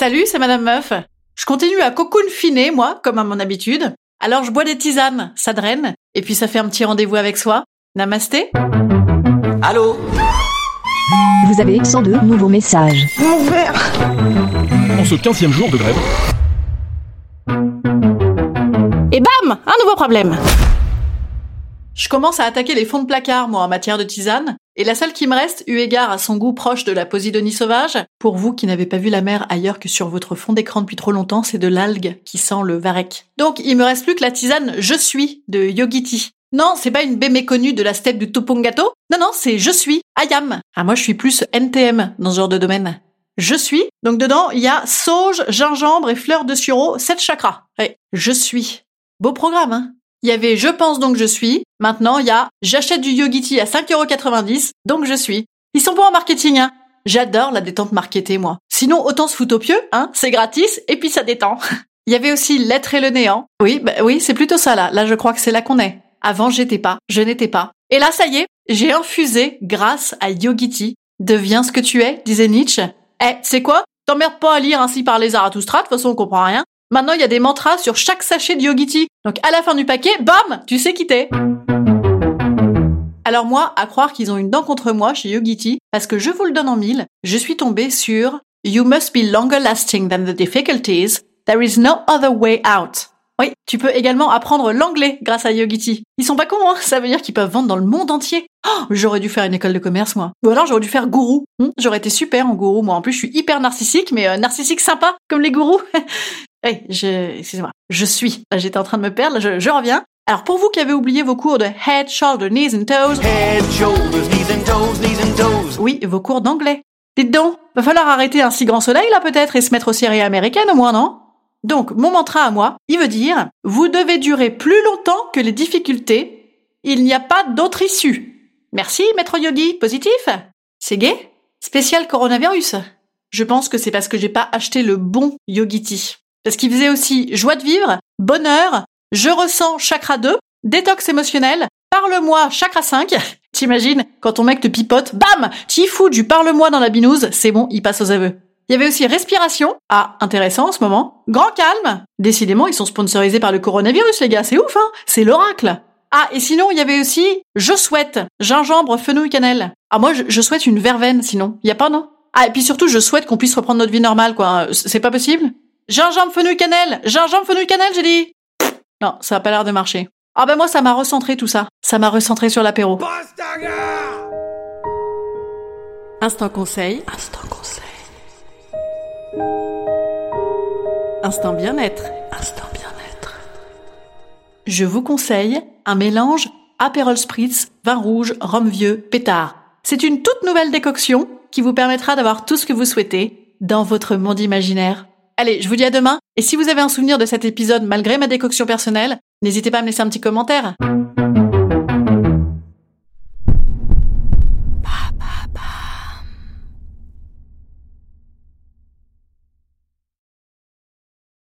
Salut, c'est Madame Meuf. Je continue à cocoon finer, moi, comme à mon habitude. Alors je bois des tisanes, ça draine, et puis ça fait un petit rendez-vous avec soi. Namasté Allô Vous avez 102 nouveaux messages. En ce 15e jour de grève, Et bam Un nouveau problème Je commence à attaquer les fonds de placard, moi, en matière de tisane. Et la seule qui me reste, eu égard à son goût proche de la posidonie sauvage, pour vous qui n'avez pas vu la mer ailleurs que sur votre fond d'écran depuis trop longtemps, c'est de l'algue qui sent le varech. Donc, il me reste plus que la tisane Je suis de Yogiti. Non, c'est pas une baie méconnue de la steppe du Topongato. Non, non, c'est Je suis, Ayam. Ah, moi, je suis plus NTM dans ce genre de domaine. Je suis. Donc dedans, il y a sauge, gingembre et fleurs de sureau, sept chakras. Je suis. Beau programme, hein Il y avait je pense donc je suis. Maintenant, il y a j'achète du Yogiti à 5,90€, donc je suis. Ils sont bons en marketing, hein J'adore la détente marketée, moi. Sinon, autant se foutre au pieu, hein C'est gratis, et puis ça détend. Il y avait aussi l'être et le néant. Oui, bah oui, c'est plutôt ça, là. Là, je crois que c'est là qu'on est. Avant, j'étais pas, je n'étais pas. Et là, ça y est, j'ai infusé grâce à Yogiti. Deviens ce que tu es, disait Nietzsche. Eh, c'est quoi? T'emmerdes pas à lire ainsi par les Zarathustra, de toute façon on comprend rien. Maintenant, il y a des mantras sur chaque sachet de Yogiti. Donc à la fin du paquet, bam, tu sais qui t'es. Alors moi, à croire qu'ils ont une dent contre moi chez Yogiti, parce que je vous le donne en mille, je suis tombée sur You must be longer lasting than the difficulties. There is no other way out. Oui, tu peux également apprendre l'anglais grâce à Yogiti. Ils sont pas cons, hein Ça veut dire qu'ils peuvent vendre dans le monde entier. Oh, j'aurais dû faire une école de commerce, moi. Ou alors j'aurais dû faire gourou. Hmm, j'aurais été super en gourou, moi. En plus, je suis hyper narcissique, mais euh, narcissique sympa, comme les gourous. oui, je... Excusez-moi. Je suis. Là, j'étais en train de me perdre, je, je reviens. Alors, pour vous qui avez oublié vos cours de head, shoulder, knees and toes, Head, shoulders, knees and toes, knees and toes. oui, vos cours d'anglais. Dites donc, va falloir arrêter un si grand soleil, là, peut-être, et se mettre aux séries américaines, au moins, non? Donc, mon mantra à moi, il veut dire, vous devez durer plus longtemps que les difficultés. Il n'y a pas d'autre issue. Merci, maître Yogi, positif? C'est gay Spécial coronavirus? Je pense que c'est parce que j'ai pas acheté le bon Yogiti. Parce qu'il faisait aussi joie de vivre, bonheur, je ressens chakra 2, détox émotionnel, parle-moi chakra 5. T'imagines, quand ton mec te pipote, bam, t'y fous du parle-moi dans la binouse, c'est bon, il passe aux aveux. Il y avait aussi respiration. Ah, intéressant en ce moment. Grand calme. Décidément, ils sont sponsorisés par le coronavirus, les gars. C'est ouf, hein C'est l'oracle. Ah, et sinon, il y avait aussi je souhaite gingembre, fenouil, cannelle. Ah, moi, je, souhaite une verveine, sinon. Il y a pas, non? Ah, et puis surtout, je souhaite qu'on puisse reprendre notre vie normale, quoi. C'est pas possible? Gingembre, fenouil, cannelle Gingembre, fenouil, cannelle, j'ai dit Pff, Non, ça a pas l'air de marcher. Ah ben moi, ça m'a recentré tout ça. Ça m'a recentré sur l'apéro. Instant conseil. Instant conseil. Instant bien-être. Instant bien-être. Je vous conseille un mélange Aperol Spritz, vin rouge, rhum vieux, pétard. C'est une toute nouvelle décoction qui vous permettra d'avoir tout ce que vous souhaitez dans votre monde imaginaire. Allez, je vous dis à demain. Et si vous avez un souvenir de cet épisode malgré ma décoction personnelle, n'hésitez pas à me laisser un petit commentaire.